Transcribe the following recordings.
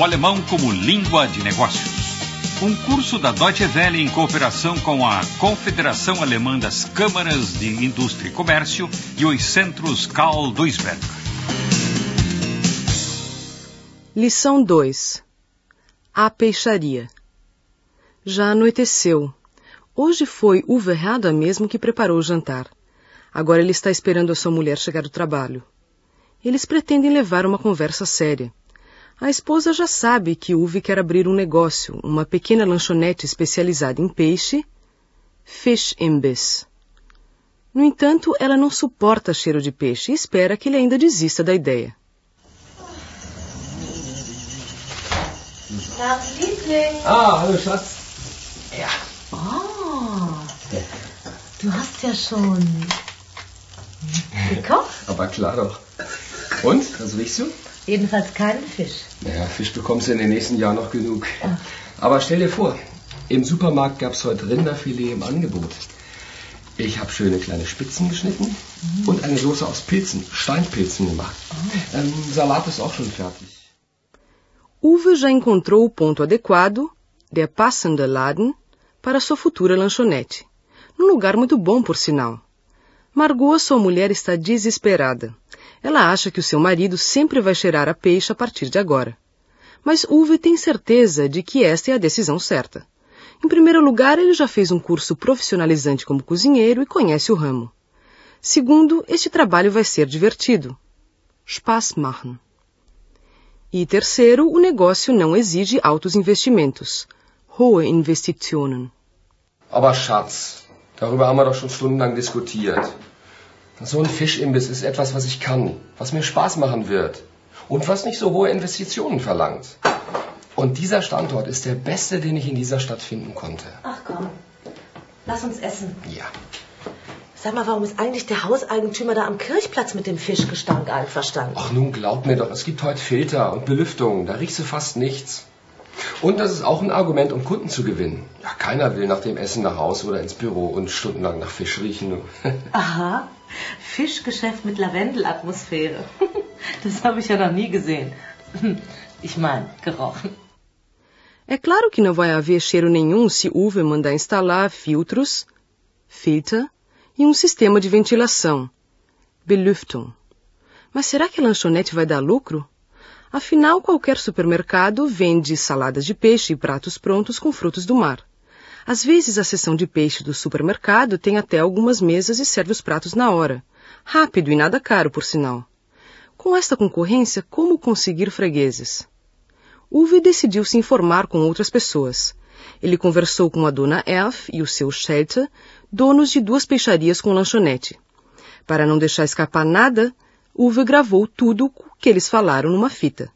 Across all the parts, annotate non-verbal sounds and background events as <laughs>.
o alemão como língua de negócios. Um curso da Deutsche Welle em cooperação com a Confederação Alemã das Câmaras de Indústria e Comércio e os centros Karl Duisberg. Lição 2 A peixaria Já anoiteceu. Hoje foi o Verrada mesmo que preparou o jantar. Agora ele está esperando a sua mulher chegar do trabalho. Eles pretendem levar uma conversa séria. A esposa já sabe que Uwe quer abrir um negócio, uma pequena lanchonete especializada em peixe, Fish Imbiss. No entanto, ela não suporta cheiro de peixe e espera que ele ainda desista da ideia. Ah, hallo Schatz. Ja. Oh, du hast ja schon gekocht? Aber klar doch. Und, was riechst du? Jedenfalls keinen Fisch. Naja, Fisch bekommst du in den nächsten Jahren noch genug. Aber stell dir vor, im Supermarkt gab es heute Rinderfilet im Angebot. Ich habe schöne kleine Spitzen geschnitten und eine Soße aus Pilzen, Steinpilzen gemacht. Ähm, Salat ist auch schon fertig. Uwe já encontrou o ponto adequado, der passende Laden, para sua futura lanchonete. Num lugar muito bom, por sinal. Margot, sua mulher, está desesperada. Ela acha que o seu marido sempre vai cheirar a peixe a partir de agora. Mas Uwe tem certeza de que esta é a decisão certa. Em primeiro lugar, ele já fez um curso profissionalizante como cozinheiro e conhece o ramo. Segundo, este trabalho vai ser divertido. Spaß machen. E terceiro, o negócio não exige altos investimentos. Hohe Investitionen. Aber Schatz, darüber haben wir doch schon stundenlang diskutiert. So ein Fischimbiss ist etwas, was ich kann, was mir Spaß machen wird und was nicht so hohe Investitionen verlangt. Und dieser Standort ist der beste, den ich in dieser Stadt finden konnte. Ach komm, lass uns essen. Ja. Sag mal, warum ist eigentlich der Hauseigentümer da am Kirchplatz mit dem Fischgestank einverstanden? Ach nun, glaub mir doch, es gibt heute Filter und Belüftung, da riechst du fast nichts. Und das ist auch ein Argument, um Kunden zu gewinnen. Ja, keiner will nach dem Essen nach Hause oder ins Büro und stundenlang nach Fisch riechen. <laughs> Aha, Fischgeschäft mit Lavendelatmosphäre. <laughs> Das habe ich ja noch nie gesehen. <laughs> Ich meine, gerochen. É claro que não vai haver cheiro nenhum se Uwe mandar instalar filtros, filter, e um sistema de ventilação, Belüftung. Mas será que a lanchonete vai dar lucro? Afinal, qualquer supermercado vende saladas de peixe e pratos prontos com frutos do mar. Às vezes, a seção de peixe do supermercado tem até algumas mesas e serve os pratos na hora. Rápido e nada caro, por sinal. Com esta concorrência, como conseguir fregueses? Uwe decidiu se informar com outras pessoas. Ele conversou com a dona Elf e o seu Shelter, donos de duas peixarias com lanchonete. Para não deixar escapar nada, Uwe gravou tudo o que eles falaram numa fita.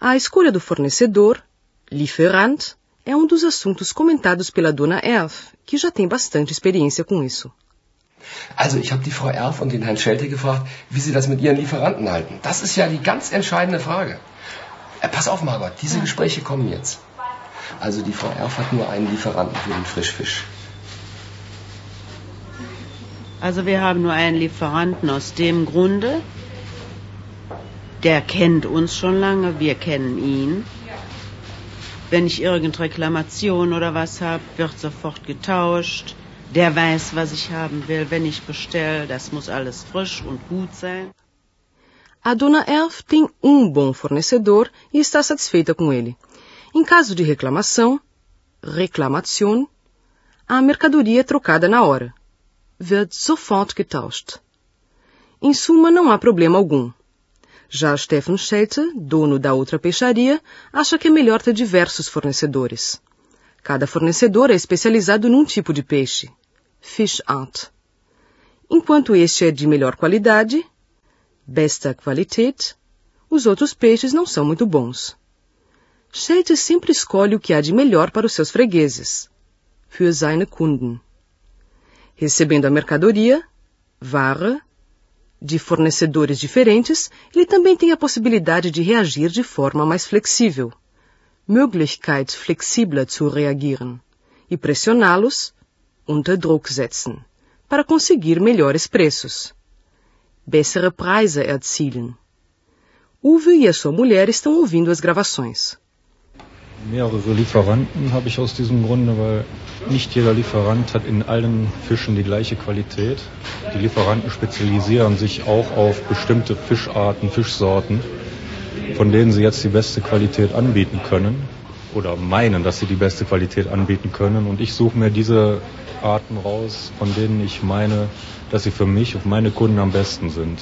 A escolha do fornecedor, Lieferant, é um dos assuntos comentados pela dona Elf, que já tem bastante experiência com isso. Also, ich habe die Frau Erf und den Herrn Schelte gefragt, wie sie das mit ihren Lieferanten halten. Das ist ja die ganz entscheidende Frage. Äh, pass auf, Margot, diese Gespräche kommen jetzt. Also, die Frau Erf hat nur einen Lieferanten für den Frischfisch. Also wir haben nur einen Lieferanten aus dem Grunde, der kennt uns schon lange, wir kennen ihn. Wenn ich irgendeine Reklamation oder was habe, wird sofort getauscht. Der weiß, was ich haben will. Wenn ich bestelle, das muss alles frisch und gut sein. A dona Elf tem um bom fornecedor e está satisfeita com ele. Em caso de reclamação, reclamation, a mercadoria é trocada na hora. Wird sofort getauscht. Em suma, não há problema algum. Já Stefan Schelte, dono da outra peixaria, acha que é melhor ter diversos fornecedores. Cada fornecedor é especializado num tipo de peixe, fish art. Enquanto este é de melhor qualidade, besta Qualität, os outros peixes não são muito bons. Schelte sempre escolhe o que há de melhor para os seus fregueses, für seine Kunden. Recebendo a mercadoria, Ware, de fornecedores diferentes, ele também tem a possibilidade de reagir de forma mais flexível. Möglichkeit flexibler zu reagieren. E pressioná-los, unter Druck setzen, para conseguir melhores preços. Bessere Preise erzielen. Uwe e a sua mulher estão ouvindo as gravações. Mehrere Lieferanten habe ich aus diesem Grunde, weil nicht jeder Lieferant hat in allen Fischen die gleiche Qualität. Die Lieferanten spezialisieren sich auch auf bestimmte Fischarten, Fischsorten, von denen sie jetzt die beste Qualität anbieten können oder meinen, dass sie die beste Qualität anbieten können. Und ich suche mir diese Arten raus, von denen ich meine, dass sie für mich und meine Kunden am besten sind.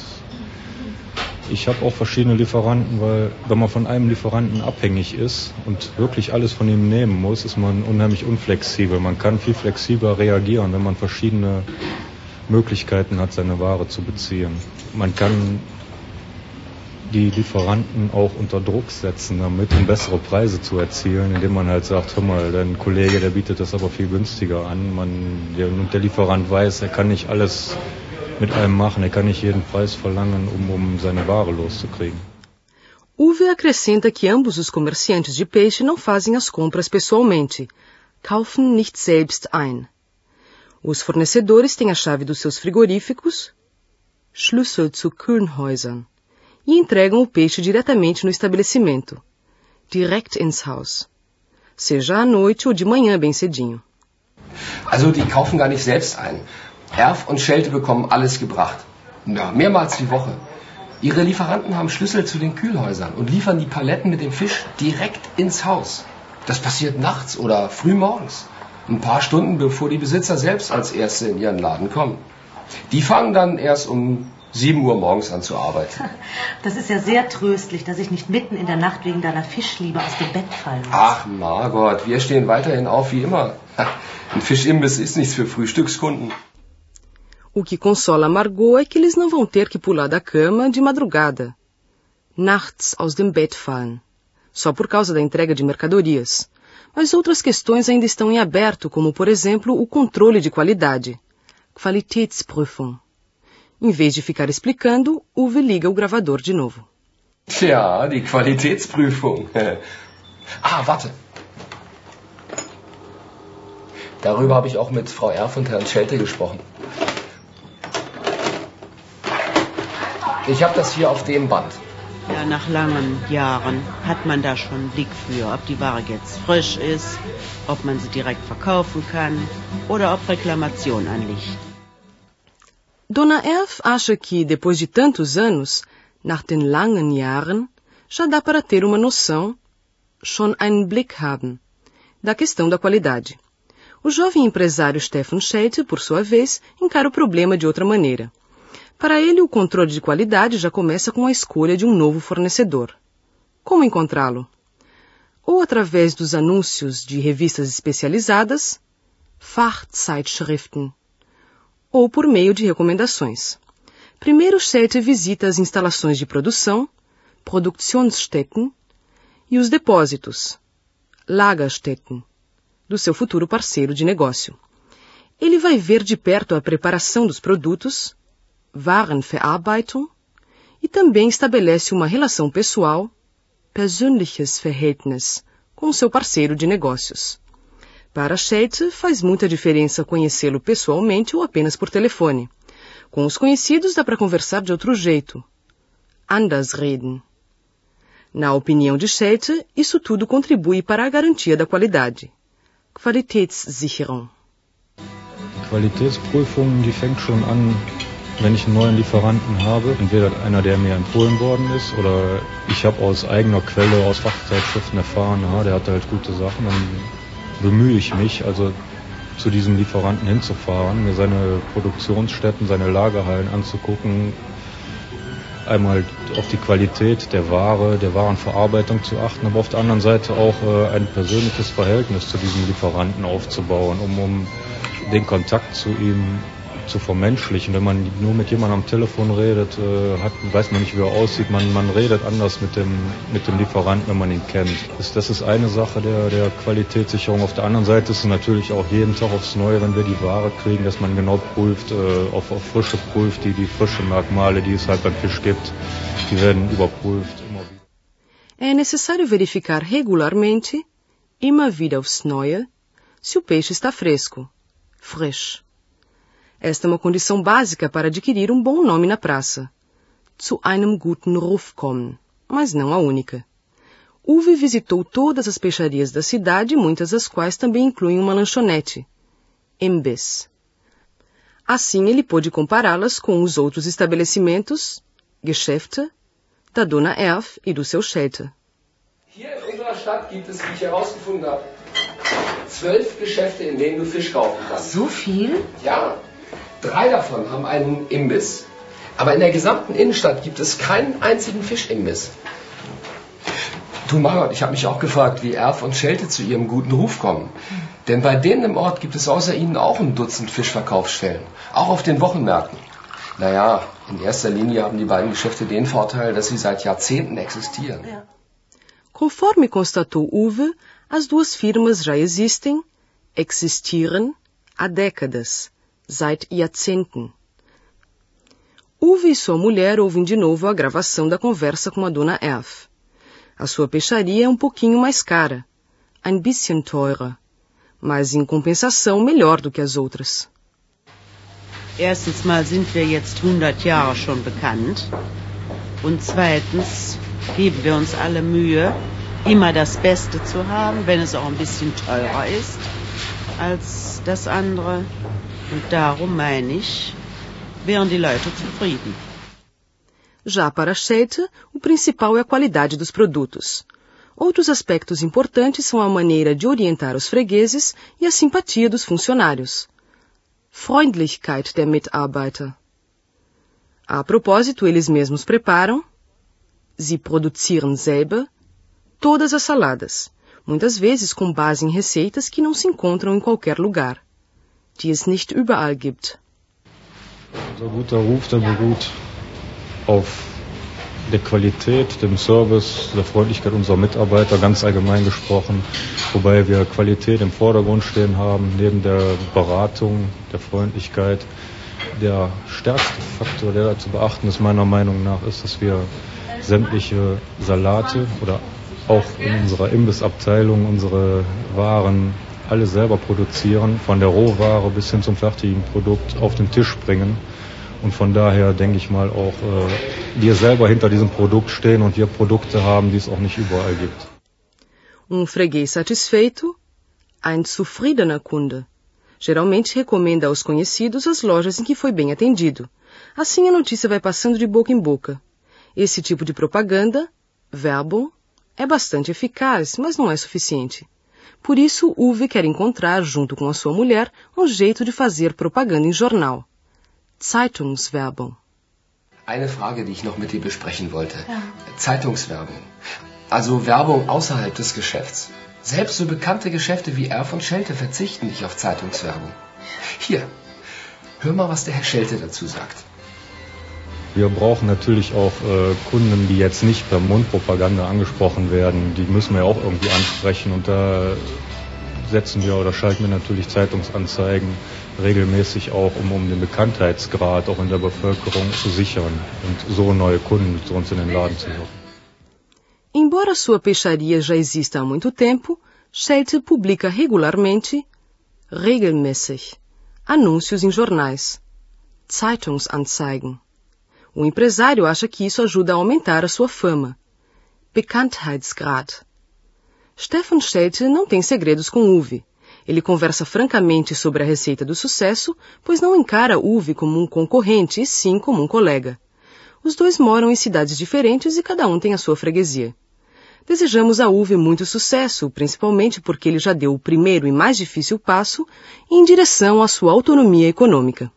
Ich habe auch verschiedene Lieferanten, weil wenn man von einem Lieferanten abhängig ist und wirklich alles von ihm nehmen muss, ist man unheimlich unflexibel. Man kann viel flexibler reagieren, wenn man verschiedene Möglichkeiten hat, seine Ware zu beziehen. Man kann die Lieferanten auch unter Druck setzen, damit um bessere Preise zu erzielen, indem man halt sagt, hör mal, dein Kollege, der bietet das aber viel günstiger an. Man, der, der Lieferant weiß, er kann nicht alles mit einem machen. Er kann nicht jeden Preis verlangen, um, um seine Ware loszukriegen. Uwe acrescenta que ambos os comerciantes de peixe não fazem as compras pessoalmente. Kaufen nicht selbst ein. Os fornecedores têm a chave dos seus frigoríficos, Schlüssel zu Kühlhäusern, e entregam o peixe diretamente no estabelecimento, direct ins Haus, seja à noite ou de manhã bem cedinho. Also die kaufen gar nicht selbst ein. Erf und Schelte bekommen alles gebracht. Ja, mehrmals die Woche. Ihre Lieferanten haben Schlüssel zu den Kühlhäusern und liefern die Paletten mit dem Fisch direkt ins Haus. Das passiert nachts oder früh morgens. Ein paar Stunden bevor die Besitzer selbst als Erste in ihren Laden kommen. Die fangen dann erst um 7 Uhr morgens an zu arbeiten. <laughs> Das ist ja sehr tröstlich, dass ich nicht mitten in der Nacht wegen deiner Fischliebe aus dem Bett fallen muss. Ach, Margot, wir stehen weiterhin auf wie immer. <laughs> Ein Fischimbiss ist nichts für Frühstückskunden. O que consola Margot é que eles não vão ter que pular da cama de madrugada. Nachts aus dem Bett fallen. Só por causa da entrega de mercadorias. Mas outras questões ainda estão em aberto, como, por exemplo, o controle de qualidade. Qualitätsprüfung. Em vez de ficar explicando, Uwe liga o gravador de novo. Tja, die Qualitätsprüfung. <laughs> ah, warte. Darüber habe ich auch mit Frau Erf und Herrn Schelte gesprochen. Ich habe das hier auf dem Band. Ja, nach langen Jahren hat man da schon einen Blick für, ob die Ware jetzt frisch ist, ob man sie direkt verkaufen kann oder ob Reklamation anliegt. Dona Elf acha que, depois de tantos anos, nach den langen Jahren, já dá para ter uma noção, schon einen Blick haben, da questão da qualidade. O jovem empresário Stefan Scheidt, por sua vez, encara o problema de outra maneira. Para ele, o controle de qualidade já começa com a escolha de um novo fornecedor. Como encontrá-lo? Ou através dos anúncios de revistas especializadas, Fachzeitschriften, ou por meio de recomendações. Primeiro, Schete visita as instalações de produção, Produktionsstätten, e os depósitos, Lagerstätten, do seu futuro parceiro de negócio. Ele vai ver de perto a preparação dos produtos, Warenverarbeitung, e também estabelece uma relação pessoal, persönliches Verhältnis, com seu parceiro de negócios. Para Scheitz, faz muita diferença conhecê-lo pessoalmente ou apenas por telefone. Com os conhecidos dá para conversar de outro jeito. Anders reden. Na opinião de Scheitz, isso tudo contribui para a garantia da qualidade. Qualitätssicherung. Qualitätsprüfung, die fängt schon an wenn ich einen neuen Lieferanten habe, entweder einer, der mir empfohlen worden ist, oder ich habe aus eigener Quelle, aus Fachzeitschriften erfahren, ja, der hat halt gute Sachen, dann bemühe ich mich, also zu diesem Lieferanten hinzufahren, mir seine Produktionsstätten, seine Lagerhallen anzugucken, einmal auf die Qualität der Ware, der Warenverarbeitung zu achten, aber auf der anderen Seite auch äh, ein persönliches Verhältnis zu diesem Lieferanten aufzubauen, um, um den Kontakt zu ihm zu vermenschlichen. Wenn man nur mit jemandem am Telefon redet, äh, hat, weiß man nicht, wie er aussieht. Man, man redet anders mit dem, mit dem Lieferanten, wenn man ihn kennt. Das, das ist eine Sache der, der Qualitätssicherung. Auf der anderen Seite ist es natürlich auch jeden Tag aufs Neue, wenn wir die Ware kriegen, dass man genau prüft, äh, auf, auf Frische prüft, die, die frischen Merkmale, die es halt beim Fisch gibt, die werden überprüft. É necessário verificar regularmente, immer wieder aufs Neue, se o peixe está fresco, frisch. Esta é uma condição básica para adquirir um bom nome na praça. Zu einem guten Ruf kommen. mas não a única. Uwe visitou todas as peixarias da cidade, muitas das quais também incluem uma lanchonete, Imbiss. Assim ele pôde compará-las com os outros estabelecimentos, Geschäfte, da Dona Erf e do seu Schelte. Hier in unserer Stadt gibt es, wie ich herausgefunden habe, zwölf Geschäfte, in denen du Fisch kaufen kannst. So viel? Ja, drei davon haben einen Imbiss. Aber in der gesamten Innenstadt gibt es keinen einzigen Fischimbiss. Du Margot, ich habe mich auch gefragt, wie Erf und Schelte zu ihrem guten Ruf kommen. Denn bei denen im Ort gibt es außer ihnen auch ein Dutzend Fischverkaufsstellen. Auch auf den Wochenmärkten. Naja, in erster Linie haben die beiden Geschäfte den Vorteil, dass sie seit Jahrzehnten existieren. Ja. Conforme constatou Uwe, as duas firmas já existem, existieren, há décadas, seit Jahrzehnten. Uwe e sua mulher ouvem de novo a gravação da conversa com a dona Elf. A sua peixaria é um pouquinho mais cara, ein bisschen teurer, mas em compensação melhor do que as outras. Erstens mal sind wir jetzt 100 Jahre schon bekannt. Und zweitens geben wir uns alle Mühe, immer das Beste zu haben, wenn es auch ein bisschen teurer ist als das andere. Und darum meine ich, wären die Leute zufrieden. Já para Schelte, o principal é a qualidade dos produtos. Outros aspectos importantes são a maneira de orientar os fregueses e a simpatia dos funcionários. Freundlichkeit der Mitarbeiter. A propósito, eles mesmos preparam, sie produzieren selber, todas as saladas, muitas vezes com base em receitas que não se encontram em qualquer lugar, die es nicht überall gibt. Unser guter Ruf, der beruht auf der Qualität, dem Service, der Freundlichkeit unserer Mitarbeiter, ganz allgemein gesprochen, wobei wir Qualität im Vordergrund stehen haben, neben der Beratung, der Freundlichkeit. Der stärkste Faktor, der da zu beachten ist, meiner Meinung nach, ist, dass wir sämtliche Salate oder auch in unserer Imbissabteilung unsere Waren alle selber produzieren, von der Rohware bis hin zum fertigen Produkt auf den Tisch bringen. Und von daher denke ich mal auch, äh, wir selber hinter diesem Produkt stehen und wir Produkte haben, die es auch nicht überall gibt. Um freguês satisfeito, ein zufriedener Kunde. Geralmente recomenda aos conhecidos as lojas em que foi bem atendido. Assim a notícia vai passando de boca em boca. Esse tipo de propaganda, verbo, é bastante eficaz, mas não é suficiente. Por isso, Uwe quer encontrar, junto com a sua mulher, um jeito de fazer propaganda em jornal. Zeitungswerbung. Eine Frage, die ich noch mit dir besprechen wollte. Zeitungswerbung. Also Werbung außerhalb des Geschäfts. Selbst so bekannte Geschäfte wie Erf und Schelte verzichten nicht auf Zeitungswerbung. Hier, hör mal, was der Herr Schelte dazu sagt. Wir brauchen natürlich auch äh, Kunden, die jetzt nicht per Mundpropaganda angesprochen werden. Die müssen wir auch irgendwie ansprechen und da setzen wir oder schalten wir natürlich Zeitungsanzeigen regelmäßig auch, um, um den Bekanntheitsgrad auch in der Bevölkerung zu sichern und so neue Kunden zu uns in den Laden zu locken. Embora sua peixaria já exista há muito tempo, Schelte publica regularmente, regelmäßig, anúncios em jornais, Zeitungsanzeigen. O empresário acha que isso ajuda a aumentar a sua fama, Bekanntheitsgrad. Stefan Schelte não tem segredos com Uwe. Ele conversa francamente sobre a receita do sucesso, pois não encara Uwe como um concorrente, e sim como um colega. Os dois moram em cidades diferentes e cada um tem a sua freguesia. Desejamos a Uwe muito sucesso, principalmente porque ele já deu o primeiro e mais difícil passo em direção à sua autonomia econômica.